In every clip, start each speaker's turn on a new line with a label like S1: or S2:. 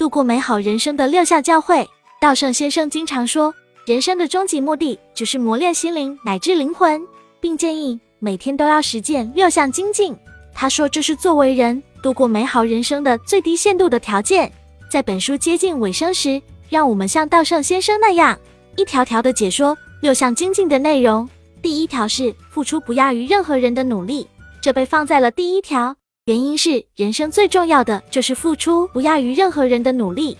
S1: 度过美好人生的六项教诲。道圣先生经常说，人生的终极目的就是磨练心灵乃至灵魂，并建议每天都要实践六项精进。他说，这是作为人度过美好人生的最低限度的条件。在本书接近尾声时，让我们像道圣先生那样，一条条的解说六项精进的内容。第一条是付出不亚于任何人的努力，这被放在了第一条，原因是人生最重要的就是付出不亚于任何人的努力。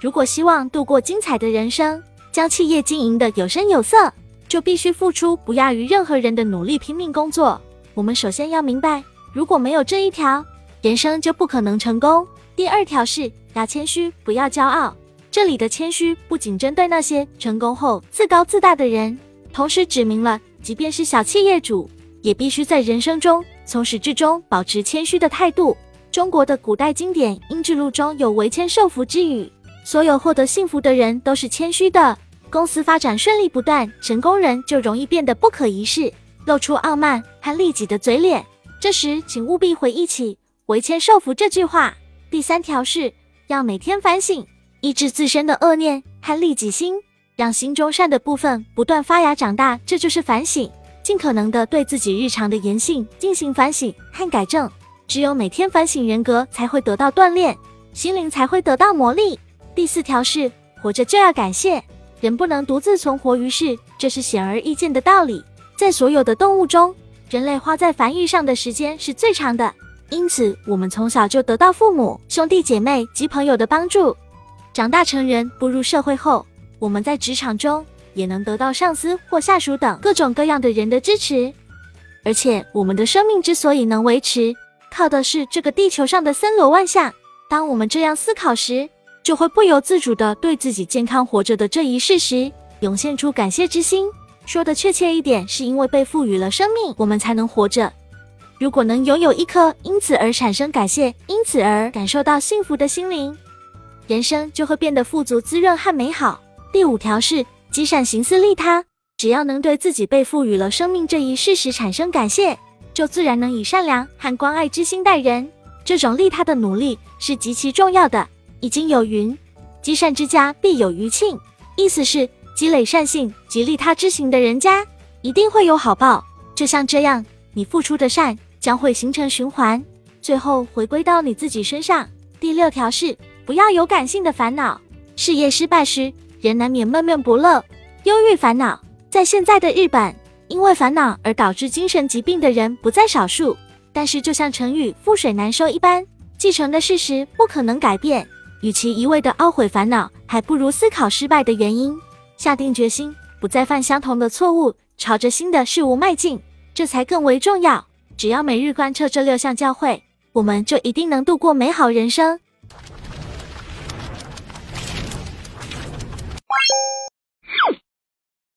S1: 如果希望度过精彩的人生，将企业经营的有声有色，就必须付出不亚于任何人的努力，拼命工作。我们首先要明白，如果没有这一条，人生就不可能成功。第二条是要谦虚，不要骄傲。这里的谦虚不仅针对那些成功后自高自大的人，同时指明了。即便是小企业主，也必须在人生中从始至终保持谦虚的态度。中国的古代经典《英志录》中有“为谦受福”之语，所有获得幸福的人都是谦虚的。公司发展顺利不断，成功人就容易变得不可一世，露出傲慢和利己的嘴脸。这时，请务必回忆起“为谦受福”这句话。第三条是要每天反省，抑制自身的恶念和利己心。让心中善的部分不断发芽长大，这就是反省。尽可能的对自己日常的言行进行反省和改正。只有每天反省，人格才会得到锻炼，心灵才会得到磨砺。第四条是活着就要感谢，人不能独自存活于世，这是显而易见的道理。在所有的动物中，人类花在繁育上的时间是最长的，因此我们从小就得到父母、兄弟姐妹及朋友的帮助。长大成人，步入社会后。我们在职场中也能得到上司或下属等各种各样的人的支持，而且我们的生命之所以能维持，靠的是这个地球上的森罗万象。当我们这样思考时，就会不由自主地对自己健康活着的这一事实涌现出感谢之心。说的确切一点，是因为被赋予了生命，我们才能活着。如果能拥有一颗因此而产生感谢、因此而感受到幸福的心灵，人生就会变得富足、滋润和美好。第五条是积善行思利他，只要能对自己被赋予了生命这一事实产生感谢，就自然能以善良和关爱之心待人。这种利他的努力是极其重要的。已经有云：积善之家必有余庆，意思是积累善性及利他之行的人家一定会有好报。就像这样，你付出的善将会形成循环，最后回归到你自己身上。第六条是不要有感性的烦恼，事业失败时。人难免闷闷不乐、忧郁烦恼。在现在的日本，因为烦恼而导致精神疾病的人不在少数。但是，就像成语“覆水难收”一般，既成的事实不可能改变。与其一味的懊悔烦恼，还不如思考失败的原因，下定决心不再犯相同的错误，朝着新的事物迈进，这才更为重要。只要每日贯彻这六项教诲，我们就一定能度过美好人生。